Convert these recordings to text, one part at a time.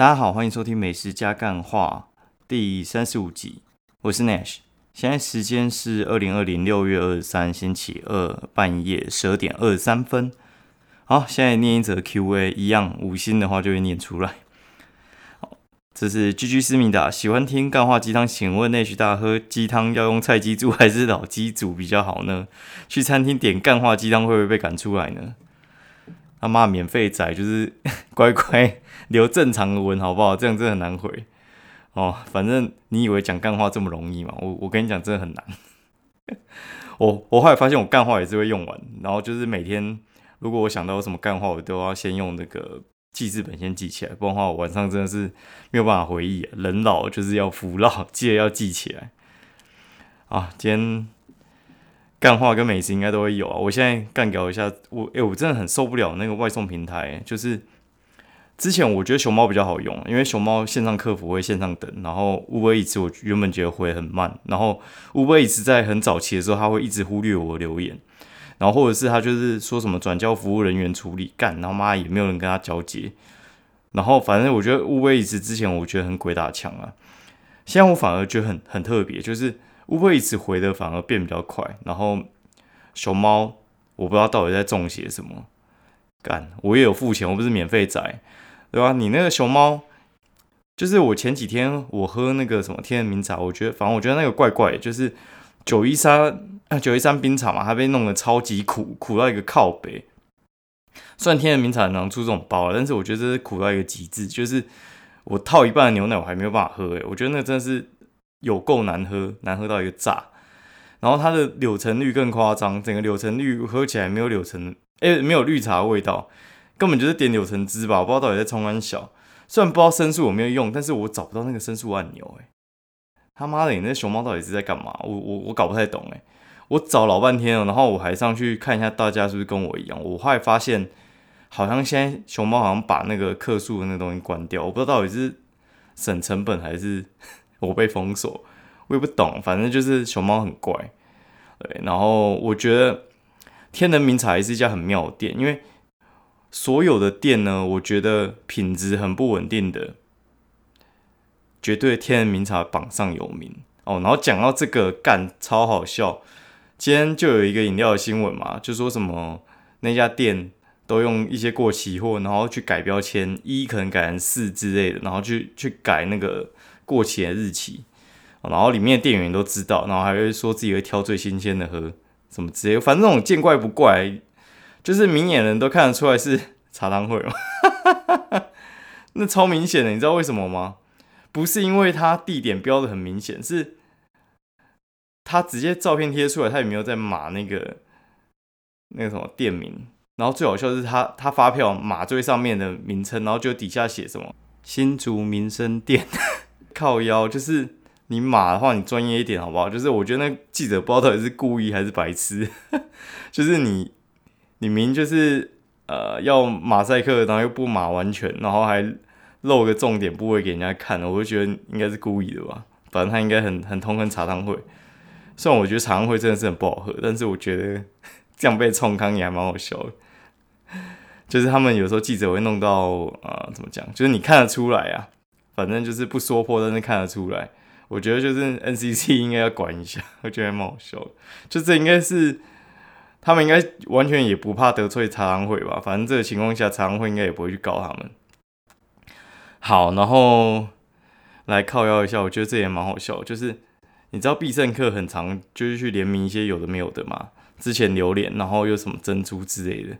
大家好，欢迎收听《美食加干话》第三十五集，我是 Nash。现在时间是二零二零六月二十三星期二半夜十二点二十三分。好，现在念一则 Q&A，一样五星的话就会念出来。好，这是 GG 思密达，喜欢听干话鸡汤，请问 Nash 大喝鸡汤要用菜鸡煮还是老鸡煮比较好呢？去餐厅点干话鸡汤会不会被赶出来呢？他妈免费仔就是 乖乖留正常的文好不好？这样真的很难回哦。反正你以为讲干话这么容易吗？我我跟你讲，真的很难。我我后来发现我干话也是会用完，然后就是每天如果我想到有什么干话，我都要先用那个记事本先记起来，不然的话我晚上真的是没有办法回忆。人老就是要服老，记得要记起来。啊，今天。干话跟美食应该都会有啊！我现在干聊一下，我哎，我真的很受不了那个外送平台。就是之前我觉得熊猫比较好用，因为熊猫线上客服会线上等，然后 Uber Eats 我原本觉得会很慢，然后 Uber Eats 在很早期的时候，他会一直忽略我留言，然后或者是他就是说什么转交服务人员处理干，然后妈也没有人跟他交接，然后反正我觉得乌龟一直之前我觉得很鬼打墙啊，现在我反而觉得很很特别，就是。乌龟一直回的反而变比较快，然后熊猫我不知道到底在中邪什么，干我也有付钱，我不是免费仔，对吧？你那个熊猫，就是我前几天我喝那个什么天然茗茶，我觉得反正我觉得那个怪怪，就是九一三啊九一三冰茶嘛，它被弄得超级苦，苦到一个靠背。虽然天然茗茶能出这种包，但是我觉得这是苦到一个极致，就是我套一半的牛奶我还没有办法喝，诶，我觉得那真的是。有够难喝，难喝到一个炸。然后它的柳橙绿更夸张，整个柳橙绿喝起来没有柳橙，哎，没有绿茶味道，根本就是点柳橙汁吧？我不知道到底在冲安小。虽然不知道申诉有没有用，但是我找不到那个申诉按钮。哎，他妈的，你那熊猫到底是在干嘛？我我我搞不太懂。哎，我找老半天了，然后我还上去看一下大家是不是跟我一样。我后来发现，好像现在熊猫好像把那个克数的那东西关掉，我不知道到底是省成本还是。我被封锁，我也不懂，反正就是熊猫很怪，对。然后我觉得天人茗茶也是一家很妙的店，因为所有的店呢，我觉得品质很不稳定的，绝对天人茗茶榜上有名哦。然后讲到这个干超好笑，今天就有一个饮料的新闻嘛，就说什么那家店都用一些过期货，然后去改标签，一可能改成四之类的，然后去去改那个。过期的日期，然后里面的店员都知道，然后还会说自己会挑最新鲜的喝，什么之类，反正那种见怪不怪，就是明眼人都看得出来是茶汤会嘛，那超明显的，你知道为什么吗？不是因为他地点标的很明显，是他直接照片贴出来，他也没有在码那个那个什么店名，然后最好笑的是他他发票码最上面的名称，然后就底下写什么新竹民生店。靠腰就是你码的话，你专业一点好不好？就是我觉得那记者不知道到底是故意还是白痴，就是你你明就是呃要马赛克，然后又不码完全，然后还露个重点部位给人家看，我就觉得应该是故意的吧。反正他应该很很痛恨茶汤会，虽然我觉得茶汤会真的是很不好喝，但是我觉得 这样被冲康也还蛮好笑的。就是他们有时候记者会弄到呃怎么讲，就是你看得出来啊。反正就是不说破，但是看得出来。我觉得就是 NCC 应该要管一下，我觉得蛮好笑的。就这应该是他们应该完全也不怕得罪茶商会吧？反正这个情况下，茶商会应该也不会去告他们。好，然后来靠腰一下，我觉得这也蛮好笑。就是你知道必胜客很常就是去联名一些有的没有的嘛？之前榴莲，然后又什么珍珠之类的。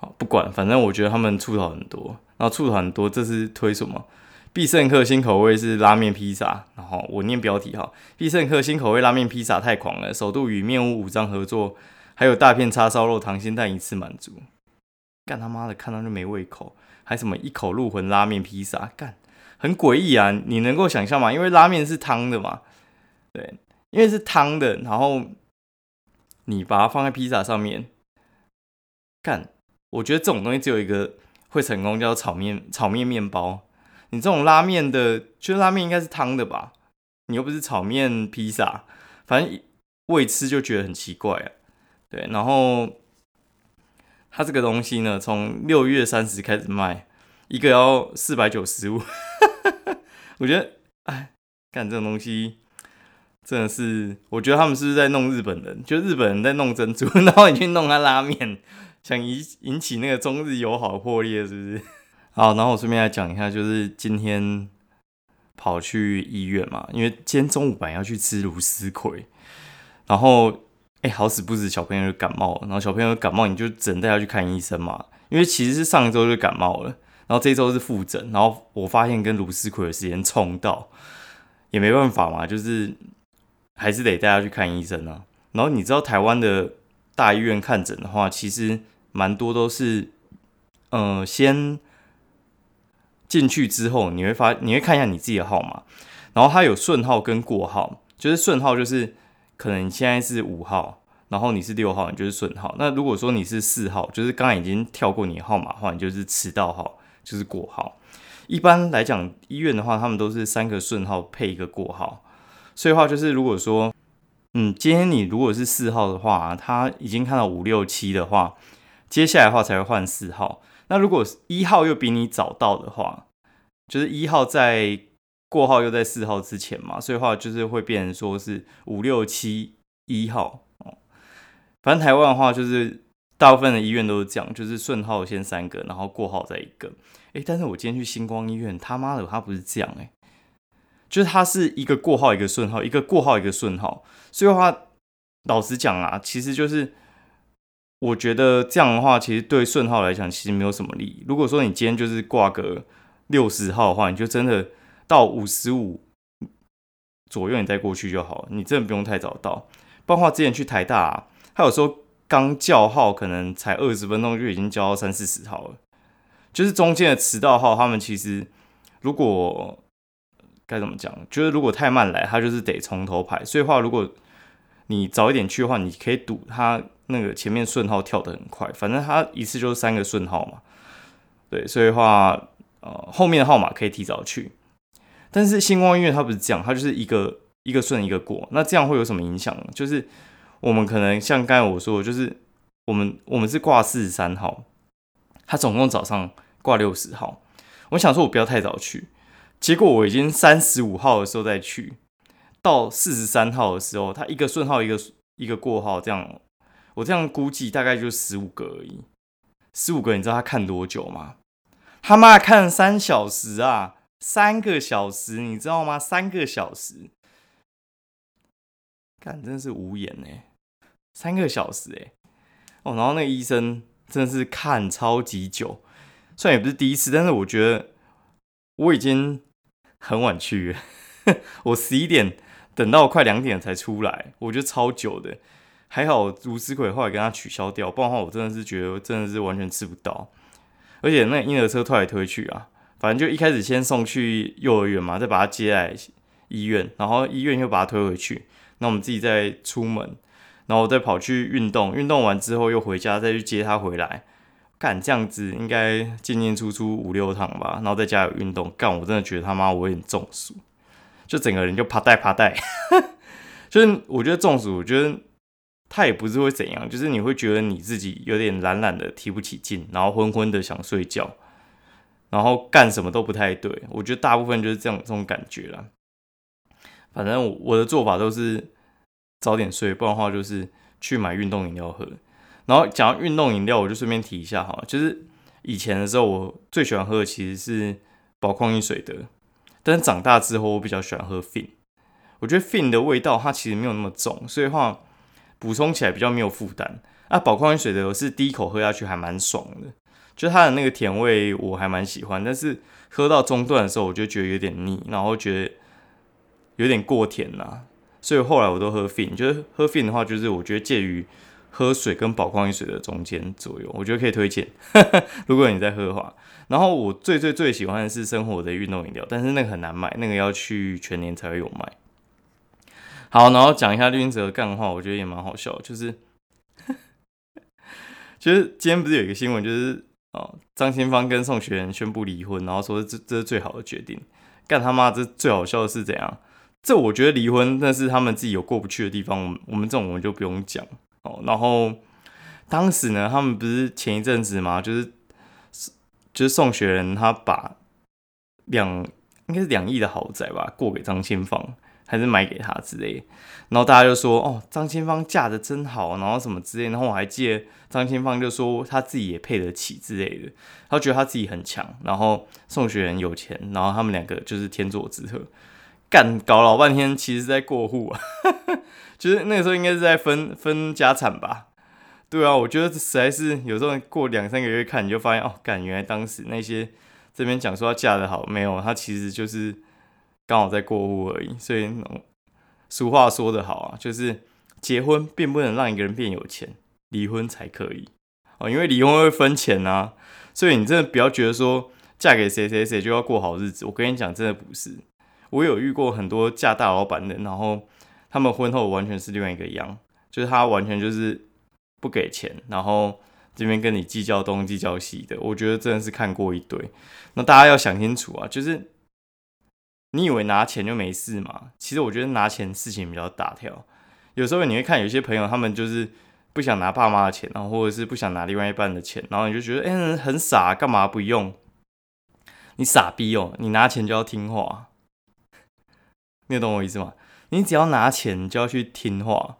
好，不管，反正我觉得他们出头很多。然后醋很多，这是推什么？必胜客新口味是拉面披萨。然后我念标题哈，必胜客新口味拉面披萨太狂了，首度与面屋五张合作，还有大片叉烧肉、溏心蛋一次满足。干他妈的，看到就没胃口，还什么一口入魂拉面披萨，干很诡异啊！你能够想象吗？因为拉面是汤的嘛，对，因为是汤的，然后你把它放在披萨上面，干，我觉得这种东西只有一个。会成功叫炒面炒面面包，你这种拉面的，其实拉面应该是汤的吧？你又不是炒面披萨，反正未吃就觉得很奇怪啊。对，然后它这个东西呢，从六月三十开始卖，一个要四百九十五。我觉得，哎，干这种东西真的是，我觉得他们是不是在弄日本人？就日本人在弄珍珠，然后你去弄他拉面，想引引起那个中日友好破裂，是不是？好，然后我顺便来讲一下，就是今天跑去医院嘛，因为今天中午本来要去吃芦丝葵，然后哎，好死不死小朋友就感冒，然后小朋友感冒你就只能带他去看医生嘛，因为其实是上一周就感冒了。然后这周是复诊，然后我发现跟卢思奎的时间冲到，也没办法嘛，就是还是得带他去看医生啊。然后你知道台湾的大医院看诊的话，其实蛮多都是，呃，先进去之后，你会发你会看一下你自己的号码，然后它有顺号跟过号，就是顺号就是可能你现在是五号，然后你是六号，你就是顺号。那如果说你是四号，就是刚刚已经跳过你的号码的话，你就是迟到号。就是过号，一般来讲，医院的话，他们都是三个顺号配一个过号。所以话就是，如果说，嗯，今天你如果是四号的话，他已经看到五六七的话，接下来的话才会换四号。那如果一号又比你早到的话，就是一号在过号又在四号之前嘛，所以话就是会变成说是五六七一号哦。反正台湾的话就是。大部分的医院都是这样，就是顺号先三个，然后过号再一个。诶，但是我今天去星光医院，他妈的，他不是这样诶，就是它是一个过号一个顺号，一个过号一个顺号。所以的话，老实讲啊，其实就是我觉得这样的话，其实对顺号来讲其实没有什么利益。如果说你今天就是挂个六十号的话，你就真的到五十五左右你再过去就好，你真的不用太早到。包括之前去台大，他有时候。刚叫号可能才二十分钟就已经叫到三四十号了，就是中间的迟到号，他们其实如果该怎么讲，就是如果太慢来，他就是得从头排。所以话，如果你早一点去的话，你可以赌他那个前面顺号跳得很快，反正他一次就是三个顺号嘛。对，所以话呃后面的号码可以提早去，但是星光医院它不是这样，它就是一个一个顺一个过，那这样会有什么影响呢？就是。我们可能像刚才我说，就是我们我们是挂四十三号，他总共早上挂六十号。我想说，我不要太早去，结果我已经三十五号的时候再去，到四十三号的时候，他一个顺号，一个一个过号，这样我这样估计大概就十五个而已。十五个，你知道他看多久吗？他妈看三小时啊，三个小时，你知道吗？三个小时，看真的是无言哎。三个小时哎，哦，然后那个医生真的是看超级久，虽然也不是第一次，但是我觉得我已经很晚去，我十一点等到快两点才出来，我觉得超久的。还好吴思奎后来跟他取消掉，不然的话我真的是觉得真的是完全吃不到。而且那婴儿车推来推去啊，反正就一开始先送去幼儿园嘛，再把他接来医院，然后医院又把他推回去，那我们自己再出门。然后再跑去运动，运动完之后又回家，再去接他回来。干这样子应该进进出出五六趟吧。然后在家有运动，干我真的觉得他妈我有点中暑，就整个人就趴带趴带。就是我觉得中暑，我觉得他也不是会怎样，就是你会觉得你自己有点懒懒的，提不起劲，然后昏昏的想睡觉，然后干什么都不太对。我觉得大部分就是这样这种感觉了。反正我的做法都是。早点睡，不然的话就是去买运动饮料喝。然后讲到运动饮料，我就顺便提一下哈，就是以前的时候我最喜欢喝的其实是宝矿力水的，但是长大之后我比较喜欢喝 Fin。我觉得 Fin 的味道它其实没有那么重，所以话补充起来比较没有负担。啊，宝矿力水的我是第一口喝下去还蛮爽的，就它的那个甜味我还蛮喜欢，但是喝到中段的时候我就觉得有点腻，然后觉得有点过甜啦。所以后来我都喝 fin，就是喝 fin 的话，就是我觉得介于喝水跟宝矿力水的中间左右，我觉得可以推荐。如果你在喝的话，然后我最最最喜欢的是生活的运动饮料，但是那个很难买，那个要去全年才会有卖。好，然后讲一下绿茵泽的干话，我觉得也蛮好笑，就是，就是今天不是有一个新闻，就是哦，张清芳跟宋雪宣布离婚，然后说这这是最好的决定。干他妈，这最好笑的是怎样？这我觉得离婚那是他们自己有过不去的地方，我们我们这种我们就不用讲哦。然后当时呢，他们不是前一阵子嘛，就是就是宋学仁他把两应该是两亿的豪宅吧过给张清芳，还是买给他之类，然后大家就说哦张清芳嫁的真好，然后什么之类，然后我还记得张清芳就说他自己也配得起之类的，他觉得他自己很强，然后宋学仁有钱，然后他们两个就是天作之合，干搞老半天，其实在过户啊，哈 哈就是那个时候应该是在分分家产吧。对啊，我觉得实在是有时候过两三个月看，你就发现哦，感原来当时那些这边讲说要嫁的好，没有，他其实就是刚好在过户而已。所以俗话说得好啊，就是结婚并不能让一个人变有钱，离婚才可以哦，因为离婚会分钱啊。所以你真的不要觉得说嫁给谁谁谁就要过好日子。我跟你讲，真的不是。我有遇过很多嫁大老板的，然后他们婚后完全是另外一个样，就是他完全就是。不给钱，然后这边跟你计较东计较西的，我觉得真的是看过一堆。那大家要想清楚啊，就是你以为拿钱就没事嘛？其实我觉得拿钱事情比较大条。有时候你会看有些朋友，他们就是不想拿爸妈的钱，然后或者是不想拿另外一半的钱，然后你就觉得哎很傻，干嘛不用？你傻逼哦！你拿钱就要听话，你懂我意思吗？你只要拿钱就要去听话。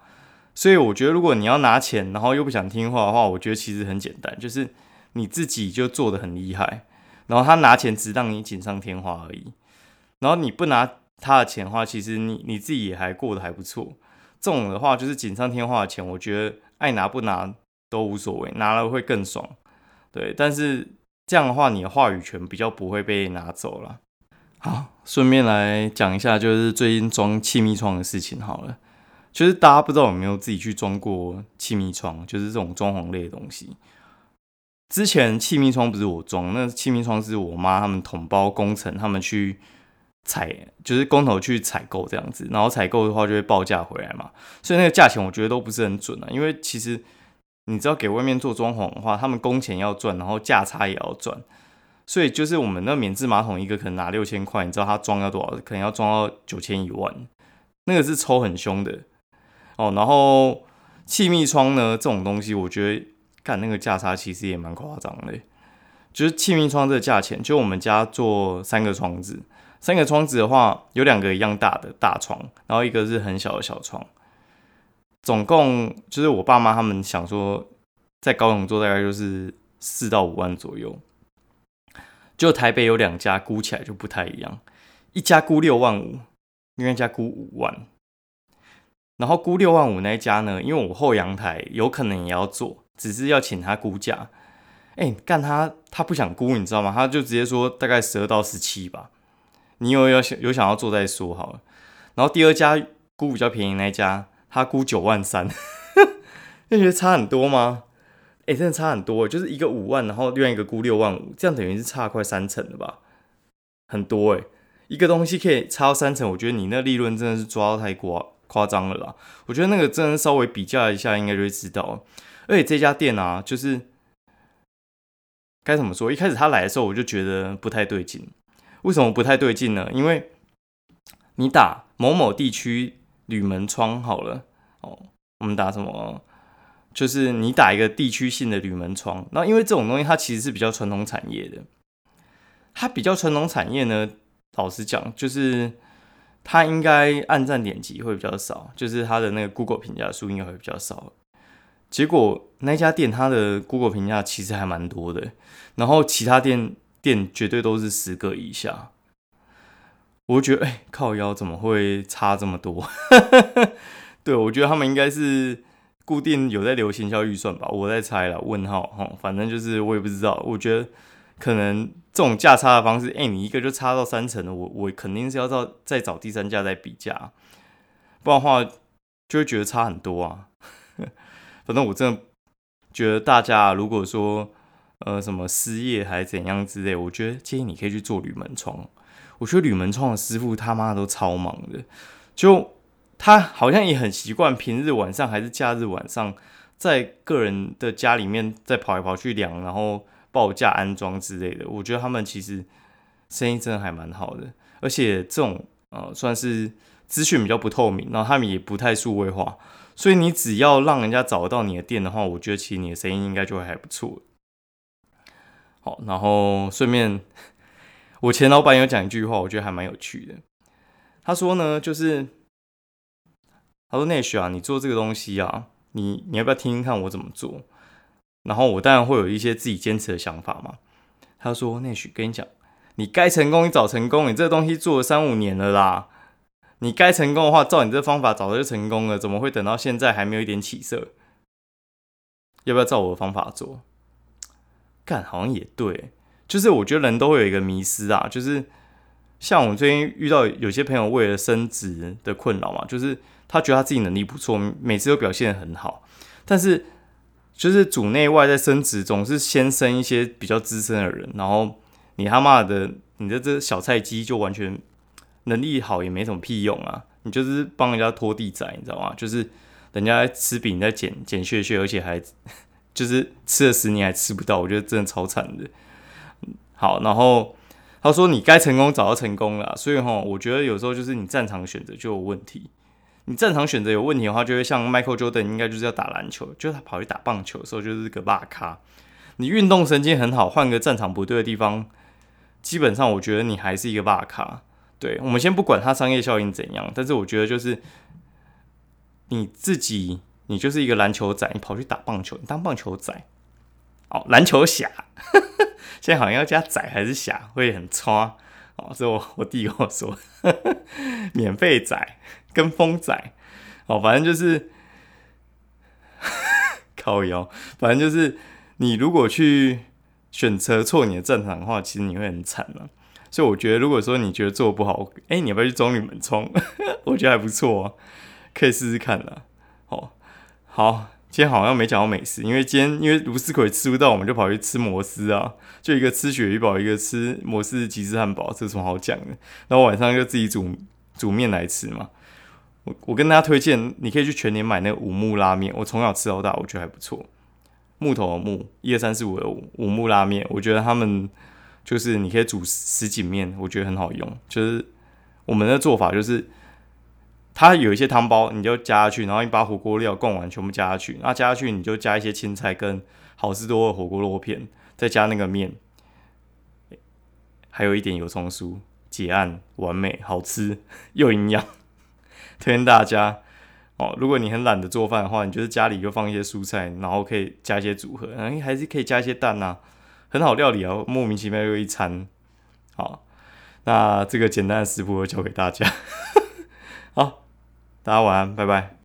所以我觉得，如果你要拿钱，然后又不想听话的话，我觉得其实很简单，就是你自己就做的很厉害，然后他拿钱只让你锦上添花而已。然后你不拿他的钱的话，其实你你自己也还过得还不错。这种的话就是锦上添花的钱，我觉得爱拿不拿都无所谓，拿了会更爽。对，但是这样的话，你的话语权比较不会被拿走了。好，顺便来讲一下，就是最近装气密窗的事情好了。就是大家不知道有没有自己去装过气密窗，就是这种装潢类的东西。之前气密窗不是我装，那气密窗是我妈他们统包工程，他们去采，就是工头去采购这样子，然后采购的话就会报价回来嘛。所以那个价钱我觉得都不是很准啊，因为其实你知道给外面做装潢的话，他们工钱要赚，然后价差也要赚，所以就是我们那免治马桶一个可能拿六千块，你知道他装要多少？可能要装到九千一万，那个是抽很凶的。哦，然后气密窗呢这种东西，我觉得干那个价差其实也蛮夸张的。就是气密窗这个价钱，就我们家做三个窗子，三个窗子的话，有两个一样大的大窗，然后一个是很小的小窗，总共就是我爸妈他们想说，在高雄做大概就是四到五万左右。就台北有两家估起来就不太一样，一家估六万五，另外一家估五万。然后估六万五那一家呢？因为我后阳台有可能也要做，只是要请他估价。哎，干他他不想估，你知道吗？他就直接说大概十二到十七吧。你有要想有想要做再说好了。然后第二家估比较便宜那一家，他估九万三，你觉得差很多吗？哎，真的差很多，就是一个五万，然后另外一个估六万五，这样等于是差快三成了吧？很多哎，一个东西可以差到三成，我觉得你那利润真的是抓到太过。夸张了啦！我觉得那个真的稍微比较一下，应该就会知道。而且这家店啊，就是该怎么说？一开始他来的时候，我就觉得不太对劲。为什么不太对劲呢？因为你打某某地区铝门窗好了哦，我们打什么？就是你打一个地区性的铝门窗。那因为这种东西它其实是比较传统产业的，它比较传统产业呢，老实讲就是。它应该按赞点击会比较少，就是它的那个 Google 评价数应该会比较少。结果那家店它的 Google 评价其实还蛮多的，然后其他店店绝对都是十个以下。我觉得，哎，靠腰怎么会差这么多？对，我觉得他们应该是固定有在流行销预算吧，我在猜了。问号哈，反正就是我也不知道。我觉得。可能这种价差的方式，哎，你一个就差到三成了，我我肯定是要到再找第三家再比价，不然的话就会觉得差很多啊。反正我真的觉得大家如果说呃什么失业还怎样之类，我觉得建议你可以去做铝门窗。我觉得铝门窗的师傅他妈都超忙的，就他好像也很习惯平日晚上还是假日晚上，在个人的家里面再跑来跑去量，然后。报价安装之类的，我觉得他们其实生意真的还蛮好的，而且这种呃算是资讯比较不透明，然后他们也不太数位化，所以你只要让人家找得到你的店的话，我觉得其实你的生意应该就会还不错。好，然后顺便，我前老板有讲一句话，我觉得还蛮有趣的。他说呢，就是他说内需啊，你做这个东西啊，你你要不要听听看我怎么做？然后我当然会有一些自己坚持的想法嘛。他说内需跟你讲，你该成功你早成功，你这个东西做了三五年了啦。你该成功的话，照你这方法早就成功了，怎么会等到现在还没有一点起色？要不要照我的方法做？干，好像也对，就是我觉得人都会有一个迷失啊，就是像我最近遇到有些朋友为了升职的困扰嘛，就是他觉得他自己能力不错，每次都表现的很好，但是就是组内外在升职总是先升一些比较资深的人，然后你他妈的你的这小菜鸡就完全。能力好也没什么屁用啊！你就是帮人家拖地仔，你知道吗？就是人家吃饼在捡捡屑屑，而且还 就是吃了十年还吃不到，我觉得真的超惨的。好，然后他说你该成功早就成功了，所以哈，我觉得有时候就是你战场选择就有问题。你战场选择有问题的话，就会像 Michael Jordan 应该就是要打篮球，就是他跑去打棒球的时候就是个霸咖。你运动神经很好，换个战场不对的地方，基本上我觉得你还是一个霸咖。对，我们先不管它商业效应怎样，但是我觉得就是你自己，你就是一个篮球仔，你跑去打棒球，你当棒球仔，哦，篮球侠，现在好像要加仔还是侠会很差哦，这我我弟跟我说，免费仔跟风仔，哦，反正就是 靠腰，反正就是你如果去选择错你的战场的话，其实你会很惨了。所以我觉得，如果说你觉得做不好，哎，你要不要去中女门冲？我觉得还不错哦，可以试试看了。哦，好，今天好像没讲到美食，因为今天因为卢思奎吃不到，我们就跑去吃摩斯啊，就一个吃鳕鱼堡，一个吃摩斯吉士汉堡，这有什么好讲的？然后晚上就自己煮煮面来吃嘛。我我跟大家推荐，你可以去全年买那个五木拉面，我从小吃到大，我觉得还不错。木头的木，一二三四五的五五木拉面，我觉得他们。就是你可以煮什锦面，我觉得很好用。就是我们的做法就是，它有一些汤包，你就加下去，然后你把火锅料灌完全部加下去，那加下去你就加一些青菜跟好吃多的火锅肉片，再加那个面，还有一点油葱酥，结案完美，好吃 又营养，推荐大家哦。如果你很懒得做饭的话，你就是家里就放一些蔬菜，然后可以加一些组合，哎，还是可以加一些蛋呐。很好料理啊，莫名其妙又一餐，好，那这个简单的食谱我教给大家，好，大家晚安，拜拜。